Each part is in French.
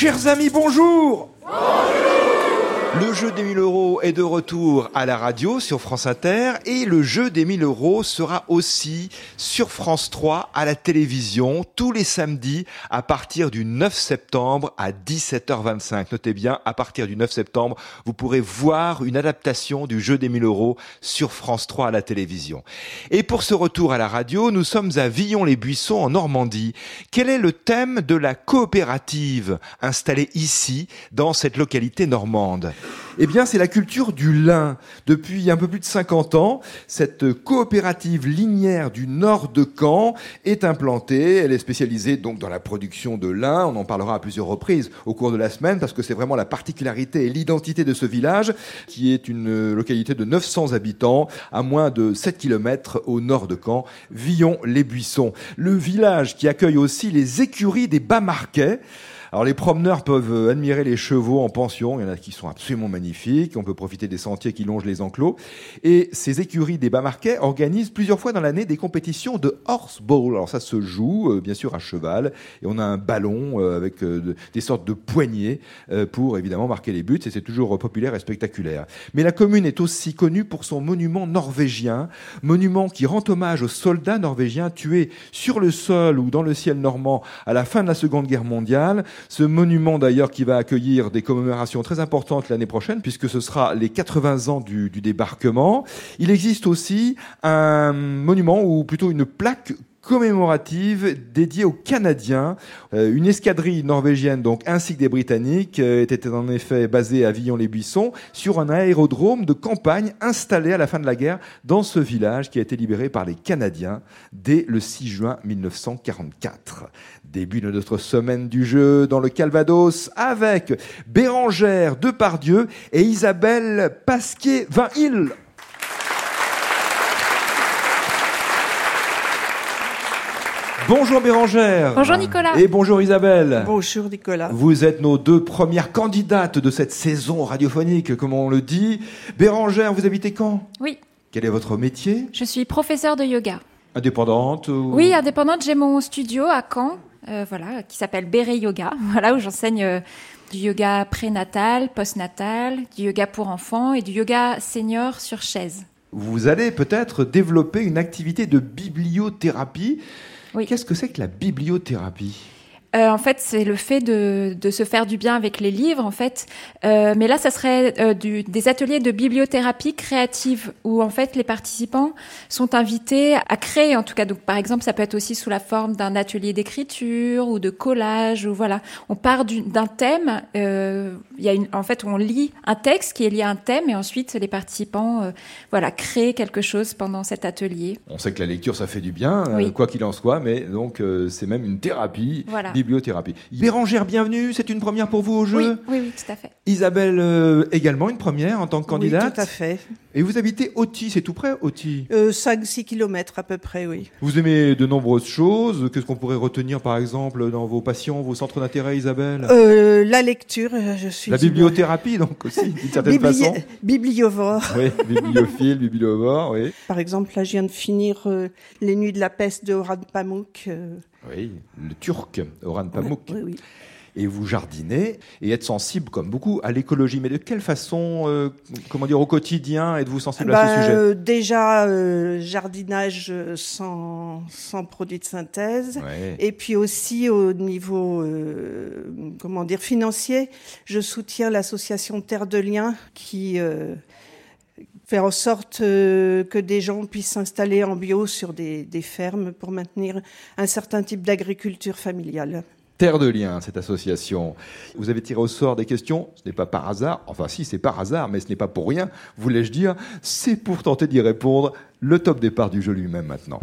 Chers amis, bonjour le jeu des 1000 euros est de retour à la radio sur France Inter et le jeu des 1000 euros sera aussi sur France 3 à la télévision tous les samedis à partir du 9 septembre à 17h25. Notez bien, à partir du 9 septembre, vous pourrez voir une adaptation du jeu des 1000 euros sur France 3 à la télévision. Et pour ce retour à la radio, nous sommes à Villon-les-Buissons en Normandie. Quel est le thème de la coopérative installée ici dans cette localité normande? Eh bien, c'est la culture du lin. Depuis un peu plus de 50 ans, cette coopérative linière du nord de Caen est implantée. Elle est spécialisée donc dans la production de lin. On en parlera à plusieurs reprises au cours de la semaine parce que c'est vraiment la particularité et l'identité de ce village qui est une localité de 900 habitants à moins de 7 km au nord de Caen, Villon-les-Buissons. Le village qui accueille aussi les écuries des Bas-Marquais. Alors les promeneurs peuvent euh, admirer les chevaux en pension, il y en a qui sont absolument magnifiques, on peut profiter des sentiers qui longent les enclos. Et ces écuries des Bas-Marquais organisent plusieurs fois dans l'année des compétitions de horse bowl. Alors ça se joue euh, bien sûr à cheval et on a un ballon euh, avec des sortes de poignées pour évidemment marquer les buts et c'est toujours populaire et spectaculaire. Mais la commune est aussi connue pour son monument norvégien, monument qui rend hommage aux soldats norvégiens tués sur le sol ou dans le ciel normand à la fin de la Seconde Guerre mondiale. Ce monument d'ailleurs qui va accueillir des commémorations très importantes l'année prochaine puisque ce sera les 80 ans du, débarquement. Il existe aussi un monument ou plutôt une plaque commémorative dédiée aux Canadiens. Euh, une escadrille norvégienne, donc ainsi que des Britanniques, euh, était en effet basée à Villon-les-Buissons sur un aérodrome de campagne installé à la fin de la guerre dans ce village qui a été libéré par les Canadiens dès le 6 juin 1944. Début de notre semaine du jeu dans le Calvados avec Bérangère Depardieu et Isabelle Pasquier-Vinhil. Bonjour Bérangère. Bonjour Nicolas. Et bonjour Isabelle. Bonjour Nicolas. Vous êtes nos deux premières candidates de cette saison radiophonique, comme on le dit. Bérangère, vous habitez quand? Oui. Quel est votre métier? Je suis professeure de yoga. Indépendante Oui, indépendante. J'ai mon studio à Caen, euh, voilà, qui s'appelle Béré Yoga, voilà, où j'enseigne euh, du yoga prénatal, postnatal, du yoga pour enfants et du yoga senior sur chaise. Vous allez peut-être développer une activité de bibliothérapie Qu'est-ce que c'est que la bibliothérapie? Euh, en fait, c'est le fait de, de, se faire du bien avec les livres, en fait. Euh, mais là, ça serait euh, du, des ateliers de bibliothérapie créative où, en fait, les participants sont invités à créer, en tout cas. Donc, par exemple, ça peut être aussi sous la forme d'un atelier d'écriture ou de collage, ou voilà. On part d'un thème. Euh, il y a une, en fait, on lit un texte qui est lié à un thème, et ensuite, les participants, euh, voilà, créent quelque chose pendant cet atelier. On sait que la lecture, ça fait du bien, Oui. quoi qu'il en soit, mais donc c'est même une thérapie. Voilà. Bibliothérapie. Bérangère, bienvenue. C'est une première pour vous au jeu Oui, oui, oui, tout à fait. Isabelle, euh, également une première en tant que candidate. Oui, tout à fait. Et vous habitez Auty, c'est tout près, Auty Euh, 5-6 kilomètres à peu près, oui. Vous aimez de nombreuses choses. Qu'est-ce qu'on pourrait retenir, par exemple, dans vos passions, vos centres d'intérêt, Isabelle? Euh, la lecture, euh, je suis... La une- bibliothérapie, donc aussi, d'une certaine Bibli- façon. Bibliovore. Oui, bibliophile, bibliovore, oui. Par exemple, là, je viens de finir Les Nuits de la peste de Orhan Pamuk. Oui, le turc, Orhan Pamuk. Oui, oui. Et vous jardinez et êtes sensible, comme beaucoup, à l'écologie. Mais de quelle façon, euh, comment dire, au quotidien, êtes-vous sensible à ce Bah, sujet? déjà, euh, jardinage euh, sans, sans produits de synthèse. Ouais. Et puis aussi au niveau, euh, comment dire, financier, je soutiens l'association Terre de Liens qui fait en sorte euh, que des gens puissent s'installer en bio sur des, des fermes pour maintenir un certain type d'agriculture familiale. Terre de Liens, cette association. Vous avez tiré au sort des questions, ce n'est pas par hasard, enfin si c'est par hasard, mais ce n'est pas pour rien, voulais-je dire, c'est pour tenter d'y répondre. Le top départ du jeu lui-même maintenant.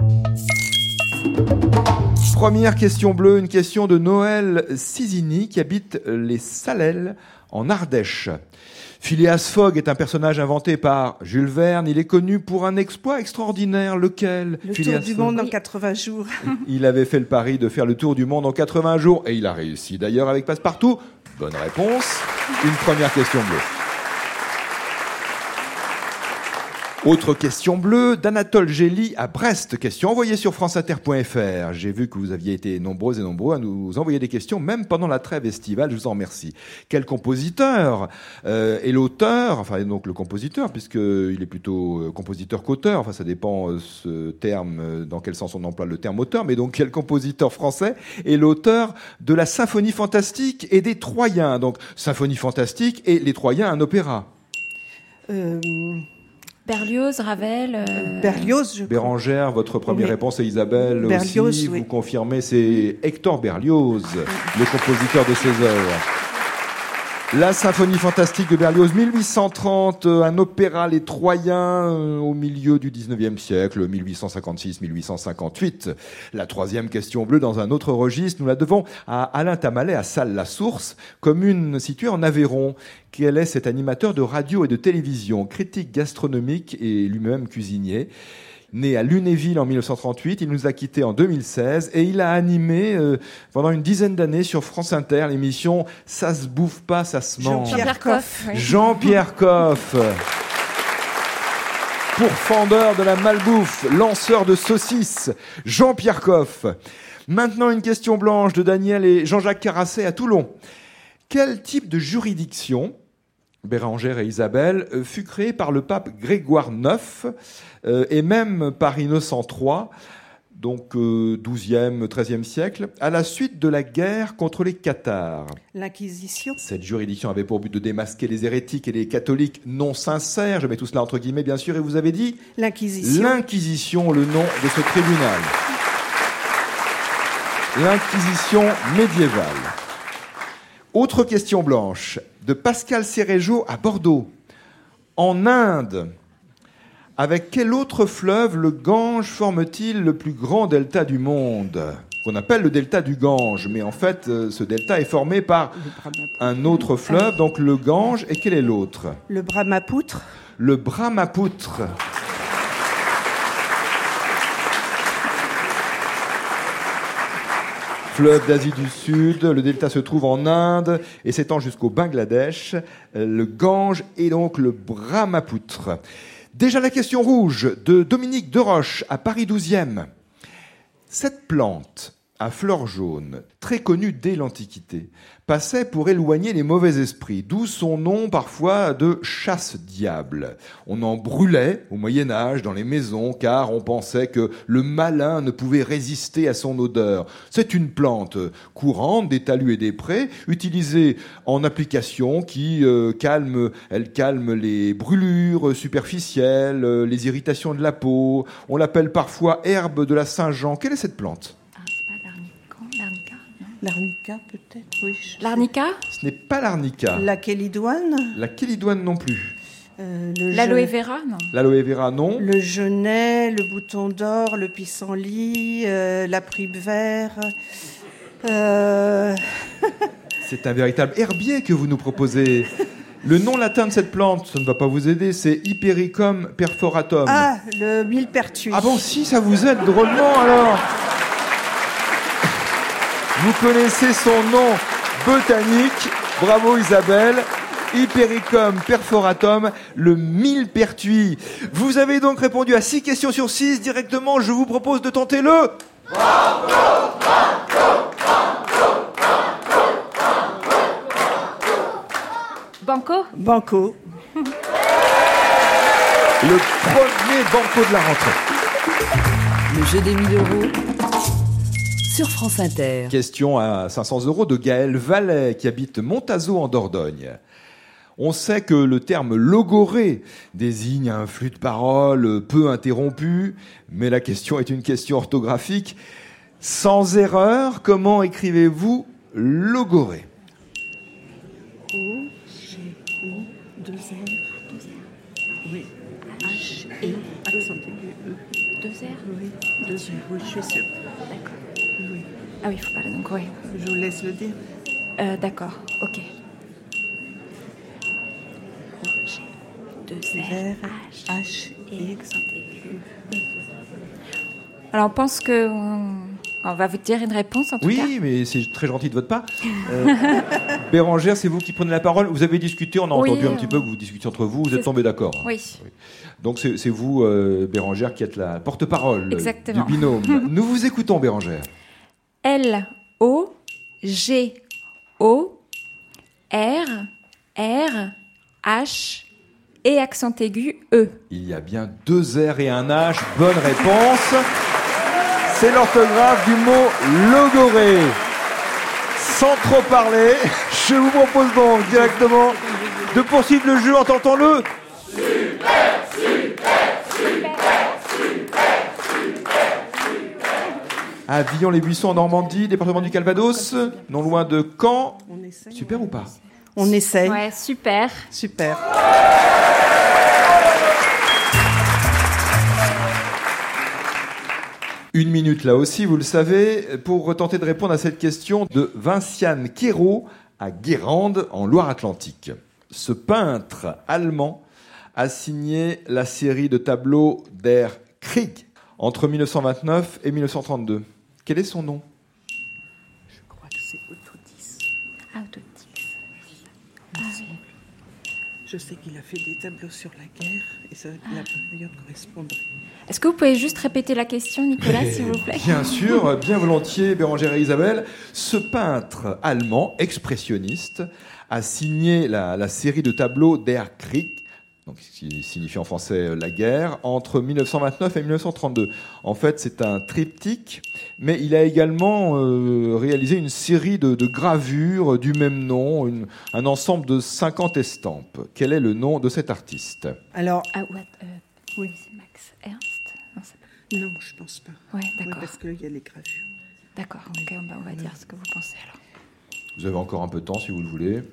Première question bleue, une question de Noël Sizini qui habite les Salelles en Ardèche. Phileas Fogg est un personnage inventé par Jules Verne. Il est connu pour un exploit extraordinaire. Lequel Le Phileas tour du Fogg monde en Oui. 80 jours. il avait fait le pari de faire le tour du monde en 80 jours et il a réussi d'ailleurs avec Passepartout. Bonne réponse. Une première question bleue. Autre question bleue d'Anatole Gély à Brest. Question envoyée sur franceinter.fr. J'ai vu que vous aviez été nombreux et nombreux à nous envoyer des questions, même pendant la trêve estivale. Je vous en remercie. Quel compositeur euh, est l'auteur, enfin donc le compositeur, puisqu'il est plutôt euh, compositeur qu'auteur. Enfin, ça dépend euh, ce terme, dans quel sens on emploie le terme auteur. Mais donc quel compositeur français est l'auteur de la symphonie fantastique et des Troyens? Donc symphonie fantastique et les Troyens, un opéra. Euh, Berlioz, Ravel. euh, Berlioz, je crois. Bérangère, votre première Oui. réponse, et Isabelle Berlioz, aussi, oui. vous confirmez, c'est Hector Berlioz, le compositeur de ces œuvres. La symphonie fantastique de Berlioz, 1830, euh, un opéra Les Troyens euh, au milieu du 19e siècle, 1856-1858. La troisième question bleue dans un autre registre, nous la devons à Alain Tamalet à Salles-la-Source, commune située en Aveyron. Quel est cet animateur de radio et de télévision, critique gastronomique et lui-même cuisinier? Né à Lunéville en 1938, il nous a quittés en 2016 et il a animé euh, pendant une dizaine d'années sur France Inter l'émission Ça se bouffe pas, ça se mange. Jean-Pierre Coff. oui. Jean-Pierre Coff. Pourfendeur de la malbouffe, lanceur de saucisses, Jean-Pierre Coff. Maintenant une question blanche de Daniel et Jean-Jacques Carasset à Toulon. Quel type de juridiction, Bérangère et Isabelle, euh, fut créé par le pape Grégoire IX euh, et même par Innocent III, donc euh, 12e, 13e siècle, à la suite de la guerre contre les Cathares L'Inquisition. cette juridiction avait pour but de démasquer les hérétiques et les catholiques non sincères. Je mets tout cela entre guillemets, bien sûr. Et vous avez dit L'Inquisition. l'Inquisition, le nom de ce tribunal. L'Inquisition médiévale. Autre question blanche de Pascal Cérégeau à Bordeaux. En Inde, avec quel autre fleuve le Gange forme-t-il le plus grand delta du monde? Qu'on appelle le delta du Gange. Mais en fait, euh, ce delta est formé par un autre fleuve, donc le Gange. Et quel est l'autre? Le Brahmapoutre. Le Brahmapoutre. Fleuve d'Asie du Sud, le delta se trouve en Inde et s'étend jusqu'au Bangladesh. Euh, Le Gange et donc le Brahmapoutre. Déjà la question rouge de Dominique Deroche à Paris 12e. Cette plante à fleurs jaunes, très connue dès l'Antiquité, passait pour éloigner les mauvais esprits, d'où son nom parfois de chasse-diable. On en brûlait au Moyen Âge dans les maisons car on pensait que le malin ne pouvait résister à son odeur. C'est une plante courante des talus et des prés, utilisée en application qui euh, calme, elle calme les brûlures superficielles, euh, les irritations de la peau. On l'appelle parfois herbe de la Saint-Jean. Quelle est cette plante? L'arnica, peut-être, oui. L'arnica Ce n'est pas l'arnica. La kélidoine. La kélidoine non plus. euh, L'aloe gen- vera, non L'aloe vera non. Le genêt, le bouton d'or, le pissenlit, euh, la pribe vert. Euh, C'est un véritable herbier que vous nous proposez. Le nom latin de cette plante, ça ne va pas vous aider, c'est Hypericum perforatum. ah, le millepertuis. Ah bon, si, ça vous aide drôlement alors Vous connaissez son nom botanique. Bravo Isabelle. Hypericum perforatum, le millepertuis. Vous avez donc répondu à 6 questions sur 6 directement. Je vous propose de tenter le... Banco Banco. Le premier banco de la rentrée. Le jeu des 1000 euros sur France Inter. Question à 500 euros de Gaël Vallet qui habite Montazo en Dordogne. On sait que le terme logoré désigne un flux de paroles peu interrompu, mais la question est une question orthographique. Sans erreur, comment écrivez-vous logoré? O, G, O, deux R. Oui. H, E, accent aigu, E. Deux R Oui, deux R, oui, je suis sûre. D'accord. Ah oui, il faut pas donc oui. Je vous laisse le dire. Euh, D'accord, ok. Deux R, R, H. Alors on pense que on- On va vous dire une réponse en tout oui, cas. Oui, mais c'est très gentil de votre part. Euh, Bérangère, c'est vous qui prenez la parole. Vous avez discuté, on a Oui, entendu un petit peu que vous discutiez entre vous, vous êtes tombés d'accord. Oui. Donc c'est vous, euh, Bérangère, qui êtes la porte-parole Exactement. du binôme. Nous vous écoutons, Bérangère. L O G O R R H et accent aigu E. Il y a bien deux R et un H. Bonne réponse. C'est l'orthographe du mot logoré. Sans trop parler, je vous propose donc directement de poursuivre le jeu en tentant le. À Villon-les-Buissons en Normandie, département du Calvados, non loin de Caen. On. Super ou pas On essaye. Ouais, super. Super. Une minute là aussi, vous le savez, pour tenter de répondre à cette question de Vinciane Quérault à Guérande, en Loire-Atlantique. Ce peintre allemand a signé la série de tableaux Der Krieg entre 1929 et 1932. Quel est son nom? Je crois que c'est Autodis. Ah, Autodix. Je sais qu'il a fait des tableaux sur la guerre et ça, la période correspondrait. Est-ce que vous pouvez juste répéter la question, Nicolas, s'il vous plaît? Bien sûr, bien volontiers, Bérangère et Isabelle. Ce peintre allemand, expressionniste, a signé la, la série de tableaux Der Krieg, donc, ce qui signifie en français euh, la guerre, entre 1929 et 1932. En fait, c'est un triptyque, mais il a également euh, réalisé une série de, de gravures du même nom, une- un ensemble de 50 estampes. Quel est le nom de cet artiste? Alors, Ah, what, euh, oui, c'est Max Ernst? Non, pas- non, je pense pas. Ouais, Oui, d'accord. parce qu'il y a les gravures. D'accord, ok, on va, on va dire ce que vous pensez alors. Vous avez encore un peu de temps si vous le voulez.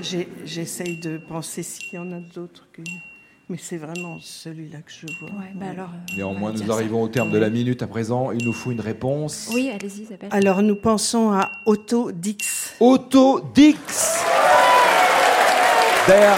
J'essaye de penser s'il y en a d'autres que. Mais c'est vraiment celui-là que je vois. Ouais, bah alors. euh, Néanmoins, nous ça. arrivons au terme de la minute à présent. Il nous faut une réponse. Oui, allez-y, Isabelle. Alors, nous pensons à Otto Dix. Otto Dix. Der.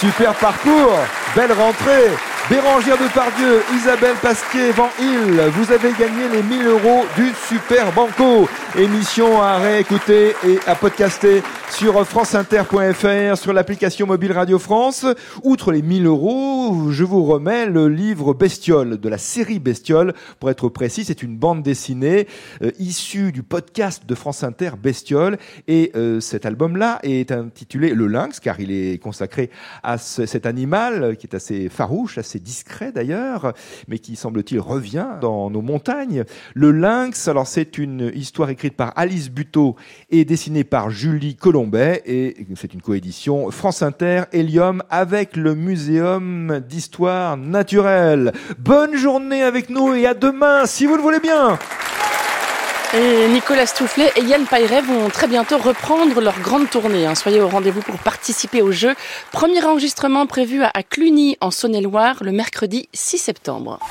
Super parcours, belle rentrée. Bérangère Depardieu, Isabelle Pasquier, Van Hill, vous avez gagné les 1000 euros du Super Banco. Émission à réécouter et à podcaster sur franceinter.fr, sur l'application mobile Radio France. Outre les 1000 euros, je vous remets le livre Bestiole, de la série Bestiole. Pour être précis, c'est une bande dessinée euh, issue du podcast de France Inter Bestiole. Et euh, cet album-là est intitulé Le Lynx, car il est consacré à ce- cet animal qui est assez farouche, assez discret d'ailleurs, mais qui semble-t-il revient dans nos montagnes. Le Lynx, alors c'est une histoire écrite par Alice Buteau et dessinée par Julie Et c'est une coédition France Inter, Helium, avec le Muséum d'Histoire Naturelle. Bonne journée avec nous et à demain, si vous le voulez bien Nicolas Stoufflet et Yann Pairet vont très bientôt reprendre leur grande tournée. hein. Soyez au rendez-vous pour participer au jeu. Premier enregistrement prévu à Cluny en Saône-et-Loire le mercredi 6 septembre.